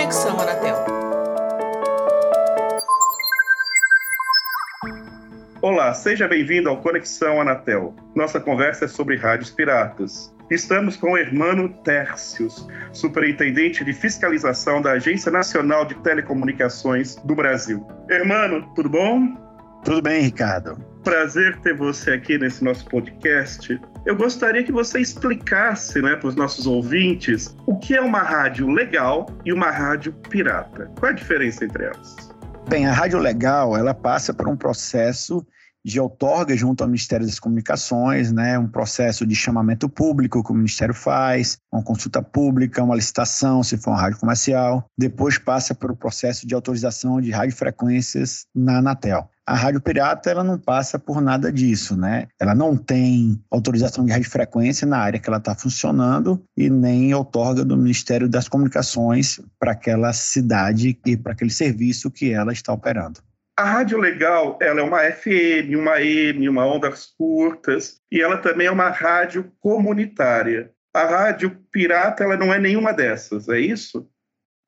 Conexão Anatel. Olá, seja bem-vindo ao Conexão Anatel. Nossa conversa é sobre rádios piratas. Estamos com o Hermano Tércios, superintendente de fiscalização da Agência Nacional de Telecomunicações do Brasil. Hermano, tudo bom? Tudo bem, Ricardo. Prazer ter você aqui nesse nosso podcast. Eu gostaria que você explicasse né, para os nossos ouvintes o que é uma rádio legal e uma rádio pirata. Qual é a diferença entre elas? Bem, a rádio legal ela passa por um processo de outorga junto ao Ministério das Comunicações, né, um processo de chamamento público que o Ministério faz, uma consulta pública, uma licitação, se for uma rádio comercial. Depois passa por o processo de autorização de radiofrequências na Anatel. A rádio pirata ela não passa por nada disso, né? Ela não tem autorização de radiofrequência na área que ela está funcionando e nem outorga do Ministério das Comunicações para aquela cidade e para aquele serviço que ela está operando. A rádio legal, ela é uma FM, uma M, uma ondas curtas, e ela também é uma rádio comunitária. A rádio pirata, ela não é nenhuma dessas, é isso?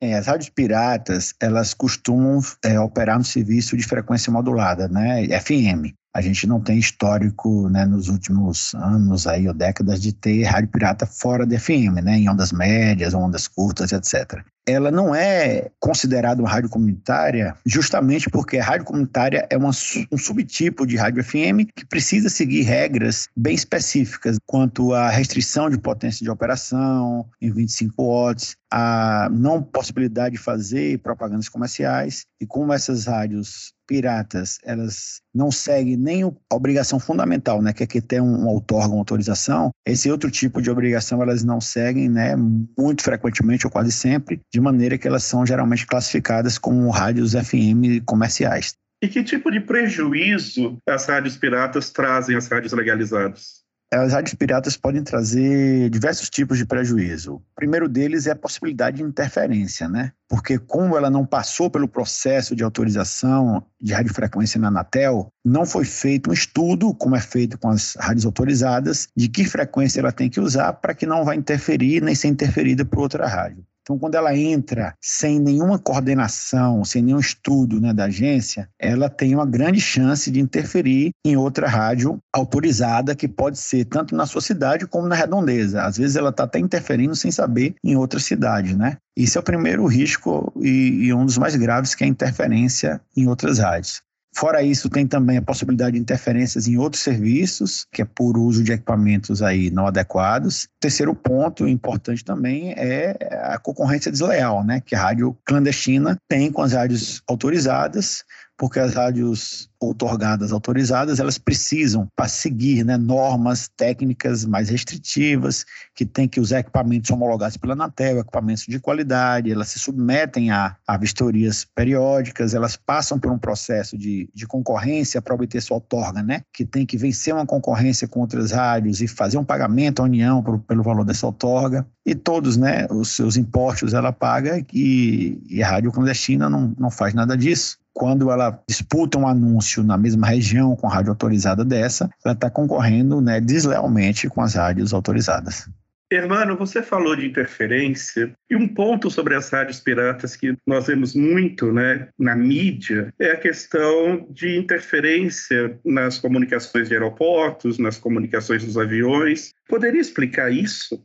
É, as rádios piratas, elas costumam é, operar no serviço de frequência modulada, né, FM. A gente não tem histórico, né, nos últimos anos aí, ou décadas, de ter rádio pirata fora de FM, né, em ondas médias, ondas curtas, etc ela não é considerada uma rádio comunitária justamente porque a rádio comunitária é uma, um subtipo de rádio FM que precisa seguir regras bem específicas quanto à restrição de potência de operação em 25 watts, a não possibilidade de fazer propagandas comerciais e como essas rádios piratas, elas não seguem nem a obrigação fundamental, né, que é que ter um, um outorga, uma autorização, esse outro tipo de obrigação elas não seguem, né, muito frequentemente ou quase sempre, de maneira que elas são geralmente classificadas como rádios FM comerciais. E que tipo de prejuízo as rádios piratas trazem às rádios legalizadas? As rádios piratas podem trazer diversos tipos de prejuízo. O primeiro deles é a possibilidade de interferência, né? Porque como ela não passou pelo processo de autorização de radiofrequência na Anatel, não foi feito um estudo, como é feito com as rádios autorizadas, de que frequência ela tem que usar para que não vá interferir nem ser interferida por outra rádio. Então, quando ela entra sem nenhuma coordenação, sem nenhum estudo né, da agência, ela tem uma grande chance de interferir em outra rádio autorizada, que pode ser tanto na sua cidade como na redondeza. Às vezes ela está até interferindo sem saber em outra cidade, né? Esse é o primeiro risco e, e um dos mais graves, que é a interferência em outras rádios. Fora isso, tem também a possibilidade de interferências em outros serviços, que é por uso de equipamentos aí não adequados. Terceiro ponto importante também é a concorrência desleal, né, que a rádio clandestina tem com as rádios autorizadas, porque as rádios outorgadas, autorizadas, elas precisam, para seguir né, normas técnicas mais restritivas, que tem que usar equipamentos homologados pela Anatel, equipamentos de qualidade, elas se submetem a, a vistorias periódicas, elas passam por um processo de, de concorrência para obter sua outorga, né, que tem que vencer uma concorrência com outras rádios e fazer um pagamento à União por, pelo valor dessa outorga, e todos, né, os seus impostos ela paga e, e a rádio clandestina não, não faz nada disso. Quando ela disputa um anúncio na mesma região com rádio autorizada dessa, ela está concorrendo né, deslealmente com as rádios autorizadas. Hermano, você falou de interferência e um ponto sobre as rádios piratas que nós vemos muito né, na mídia é a questão de interferência nas comunicações de aeroportos, nas comunicações dos aviões. Poderia explicar isso?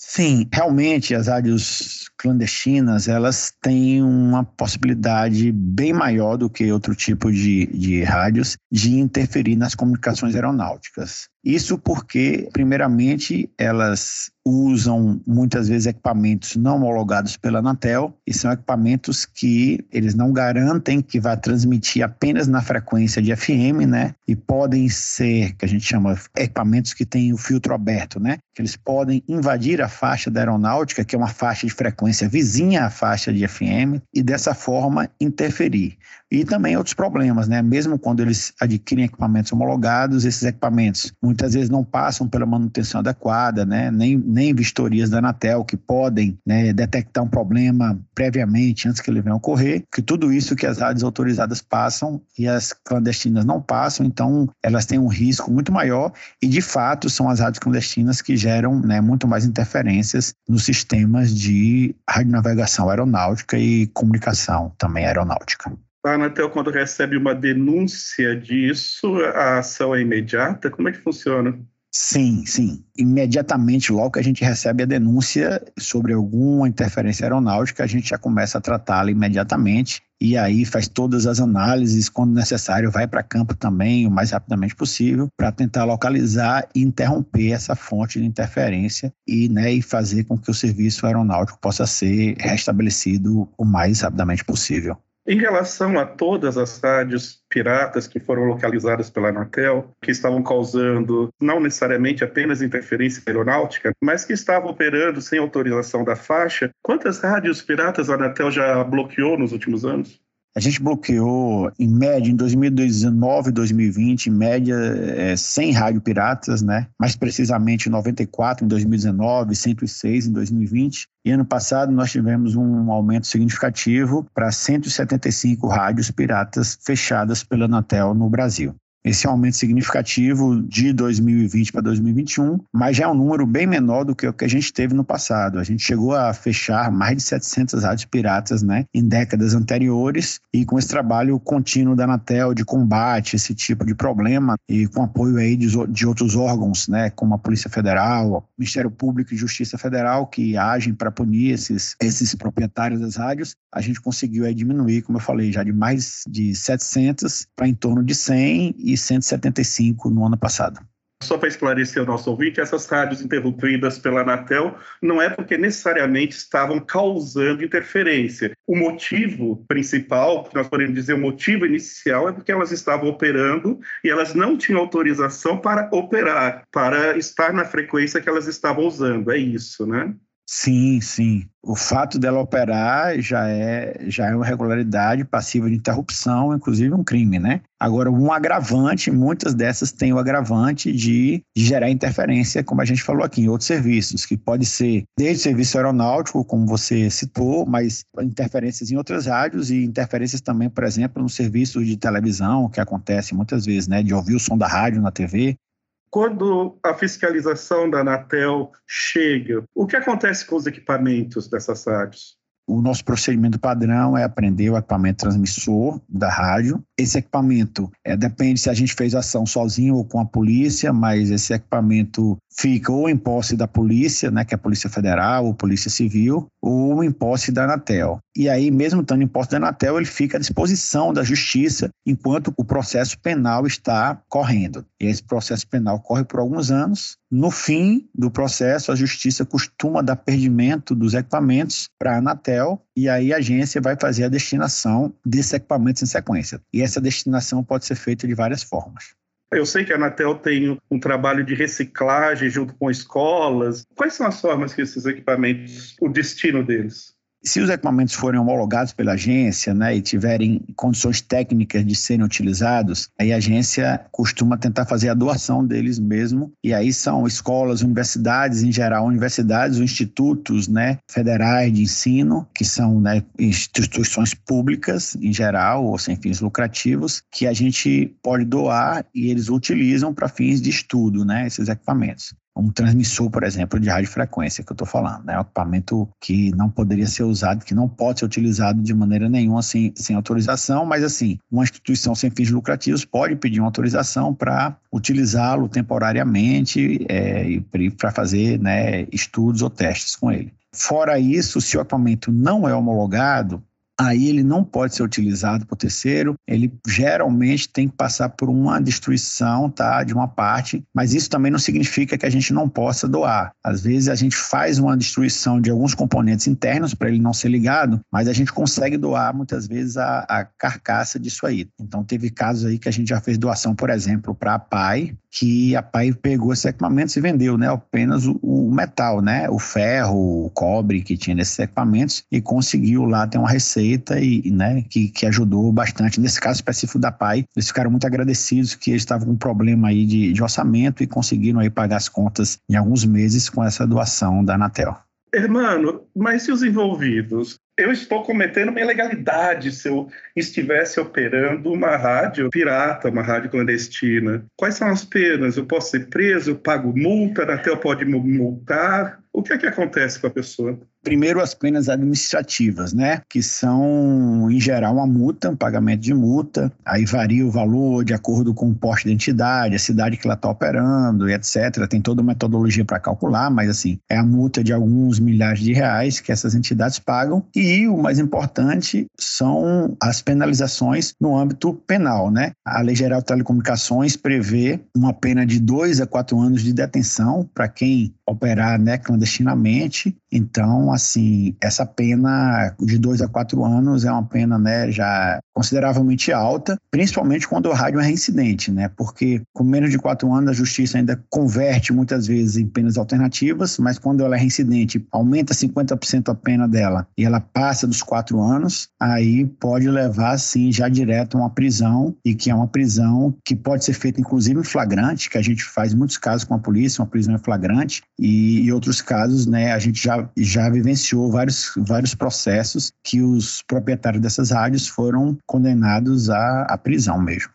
Sim, realmente as rádios clandestinas elas têm uma possibilidade bem maior do que outro tipo de, de rádios de interferir nas comunicações aeronáuticas. Isso porque, primeiramente, elas usam muitas vezes equipamentos não homologados pela Anatel e são equipamentos que eles não garantem que vai transmitir apenas na frequência de FM, né? E podem ser, que a gente chama equipamentos que têm o filtro aberto, né? Que eles podem invadir a faixa da aeronáutica, que é uma faixa de frequência vizinha à faixa de FM, e dessa forma interferir. E também outros problemas, né? Mesmo quando eles adquirem equipamentos homologados, esses equipamentos muitas vezes não passam pela manutenção adequada, né? Nem, nem vistorias da Anatel que podem né, detectar um problema previamente antes que ele venha ocorrer, que tudo isso que as rádios autorizadas passam e as clandestinas não passam, então elas têm um risco muito maior e de fato são as rádios clandestinas que geram né, muito mais interferências nos sistemas de radionavegação aeronáutica e comunicação também aeronáutica. A Anatel, quando recebe uma denúncia disso, a ação é imediata? Como é que funciona? Sim, sim. Imediatamente, logo que a gente recebe a denúncia sobre alguma interferência aeronáutica, a gente já começa a tratá-la imediatamente e aí faz todas as análises, quando necessário, vai para campo também o mais rapidamente possível para tentar localizar e interromper essa fonte de interferência e, né, e fazer com que o serviço aeronáutico possa ser restabelecido o mais rapidamente possível. Em relação a todas as rádios piratas que foram localizadas pela Anatel, que estavam causando não necessariamente apenas interferência aeronáutica, mas que estavam operando sem autorização da faixa, quantas rádios piratas a Anatel já bloqueou nos últimos anos? A gente bloqueou, em média, em 2019 e 2020, em média, é, 100 rádio piratas, né? Mais precisamente 94 em 2019, 106 em 2020. E ano passado nós tivemos um aumento significativo para 175 rádios piratas fechadas pela Anatel no Brasil esse aumento significativo de 2020 para 2021, mas já é um número bem menor do que o que a gente teve no passado. A gente chegou a fechar mais de 700 rádios piratas né, em décadas anteriores e com esse trabalho contínuo da Anatel de combate a esse tipo de problema e com apoio aí de, de outros órgãos, né, como a Polícia Federal, Ministério Público e Justiça Federal, que agem para punir esses, esses proprietários das rádios, a gente conseguiu aí diminuir, como eu falei, já de mais de 700 para em torno de 100 e 175 no ano passado. Só para esclarecer o nosso ouvinte, essas rádios interrompidas pela Anatel não é porque necessariamente estavam causando interferência. O motivo principal, nós podemos dizer o motivo inicial, é porque elas estavam operando e elas não tinham autorização para operar, para estar na frequência que elas estavam usando. É isso, né? Sim, sim. O fato dela operar já é, já é uma irregularidade passiva de interrupção, inclusive um crime, né? Agora, um agravante, muitas dessas têm o agravante de, de gerar interferência, como a gente falou aqui, em outros serviços, que pode ser desde serviço aeronáutico, como você citou, mas interferências em outras rádios e interferências também, por exemplo, no serviço de televisão, que acontece muitas vezes, né? De ouvir o som da rádio na TV, quando a fiscalização da Anatel chega, o que acontece com os equipamentos dessas rádios? O nosso procedimento padrão é aprender o equipamento transmissor da rádio. Esse equipamento é, depende se a gente fez ação sozinho ou com a polícia, mas esse equipamento fica ou em posse da polícia, né, que é a Polícia Federal ou Polícia Civil, ou em posse da Anatel. E aí, mesmo estando em posse da Anatel, ele fica à disposição da Justiça enquanto o processo penal está correndo. E esse processo penal corre por alguns anos. No fim do processo, a Justiça costuma dar perdimento dos equipamentos para a Anatel e aí a agência vai fazer a destinação desses equipamentos em sequência. E essa destinação pode ser feita de várias formas. Eu sei que a Anatel tem um trabalho de reciclagem junto com escolas. Quais são as formas que esses equipamentos, o destino deles? Se os equipamentos forem homologados pela agência né, e tiverem condições técnicas de serem utilizados, aí a agência costuma tentar fazer a doação deles mesmo. E aí são escolas, universidades em geral, universidades institutos né, federais de ensino, que são né, instituições públicas em geral, ou sem fins lucrativos, que a gente pode doar e eles utilizam para fins de estudo, né, esses equipamentos um transmissor, por exemplo, de radiofrequência que eu estou falando, né? Um equipamento que não poderia ser usado, que não pode ser utilizado de maneira nenhuma sem, sem autorização, mas assim, uma instituição sem fins lucrativos pode pedir uma autorização para utilizá-lo temporariamente é, para fazer né, estudos ou testes com ele. Fora isso, se o equipamento não é homologado, aí ele não pode ser utilizado por terceiro, ele geralmente tem que passar por uma destruição tá, de uma parte, mas isso também não significa que a gente não possa doar. Às vezes a gente faz uma destruição de alguns componentes internos para ele não ser ligado, mas a gente consegue doar muitas vezes a, a carcaça disso aí. Então teve casos aí que a gente já fez doação, por exemplo, para a PAI, que a PAI pegou esses equipamentos e vendeu né, apenas o, o metal, né, o ferro, o cobre que tinha nesses equipamentos e conseguiu lá ter uma receita e, né, que, que ajudou bastante. Nesse caso específico da PAI, eles ficaram muito agradecidos que eles estavam com um problema aí de, de orçamento e conseguiram aí pagar as contas em alguns meses com essa doação da Anatel. Hermano, mas se os envolvidos? Eu estou cometendo uma ilegalidade se eu estivesse operando uma rádio pirata, uma rádio clandestina. Quais são as penas? Eu posso ser preso? Eu pago multa? A Anatel pode multar? O que é que acontece com a pessoa? Primeiro, as penas administrativas, né? Que são, em geral, uma multa, um pagamento de multa. Aí varia o valor de acordo com o porte da entidade, a cidade que ela está operando, etc. Tem toda uma metodologia para calcular, mas, assim, é a multa de alguns milhares de reais que essas entidades pagam. E o mais importante são as penalizações no âmbito penal, né? A Lei Geral de Telecomunicações prevê uma pena de dois a quatro anos de detenção para quem operar né, clandestinamente. Então, assim, essa pena de dois a quatro anos é uma pena né, já consideravelmente alta, principalmente quando o rádio é reincidente, né? Porque com menos de quatro anos a justiça ainda converte muitas vezes em penas alternativas, mas quando ela é reincidente, aumenta 50% a pena dela e ela passa dos quatro anos, aí pode levar, sim, já direto a uma prisão e que é uma prisão que pode ser feita inclusive em flagrante, que a gente faz muitos casos com a polícia, uma prisão em flagrante, e, em outros casos, né, a gente já, já vivenciou vários, vários processos que os proprietários dessas rádios foram condenados à, à prisão mesmo.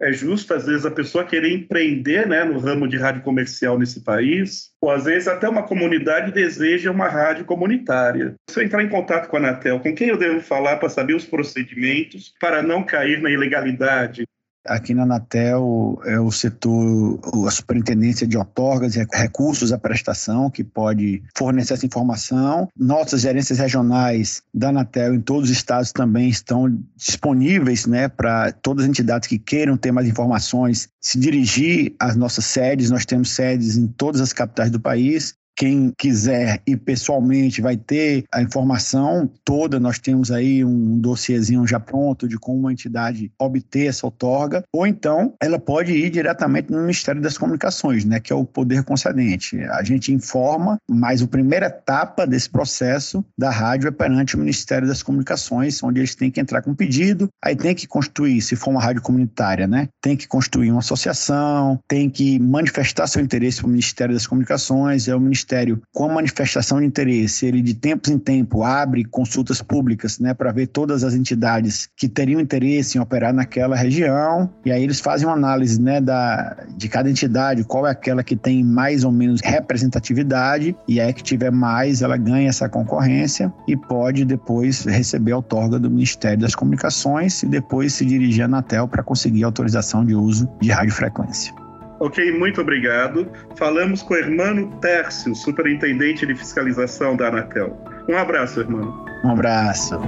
É justo, às vezes, a pessoa querer empreender né, no ramo de rádio comercial nesse país, ou às vezes até uma comunidade deseja uma rádio comunitária. Se eu entrar em contato com a Anatel, com quem eu devo falar para saber os procedimentos para não cair na ilegalidade? Aqui na Anatel é o setor, a superintendência de outorgas e recursos à prestação, que pode fornecer essa informação. Nossas gerências regionais da Anatel em todos os estados também estão disponíveis né, para todas as entidades que queiram ter mais informações se dirigir às nossas sedes. Nós temos sedes em todas as capitais do país quem quiser ir pessoalmente vai ter a informação toda. Nós temos aí um dossiezinho já pronto de como uma entidade obter essa outorga. Ou então ela pode ir diretamente no Ministério das Comunicações, né, que é o poder concedente. A gente informa, mas a primeira etapa desse processo da rádio é perante o Ministério das Comunicações, onde eles têm que entrar com pedido, aí tem que constituir, se for uma rádio comunitária, né, tem que constituir uma associação, tem que manifestar seu interesse para o Ministério das Comunicações, é o Ministério Ministério, com a manifestação de interesse, ele de tempos em tempo abre consultas públicas né, para ver todas as entidades que teriam interesse em operar naquela região, e aí eles fazem uma análise né, da, de cada entidade, qual é aquela que tem mais ou menos representatividade, e é que tiver mais, ela ganha essa concorrência e pode depois receber a outorga do Ministério das Comunicações e depois se dirigir à Anatel para conseguir autorização de uso de radiofrequência. Ok, muito obrigado. Falamos com o Hermano Tércio, superintendente de fiscalização da Anatel. Um abraço, irmão. Um abraço.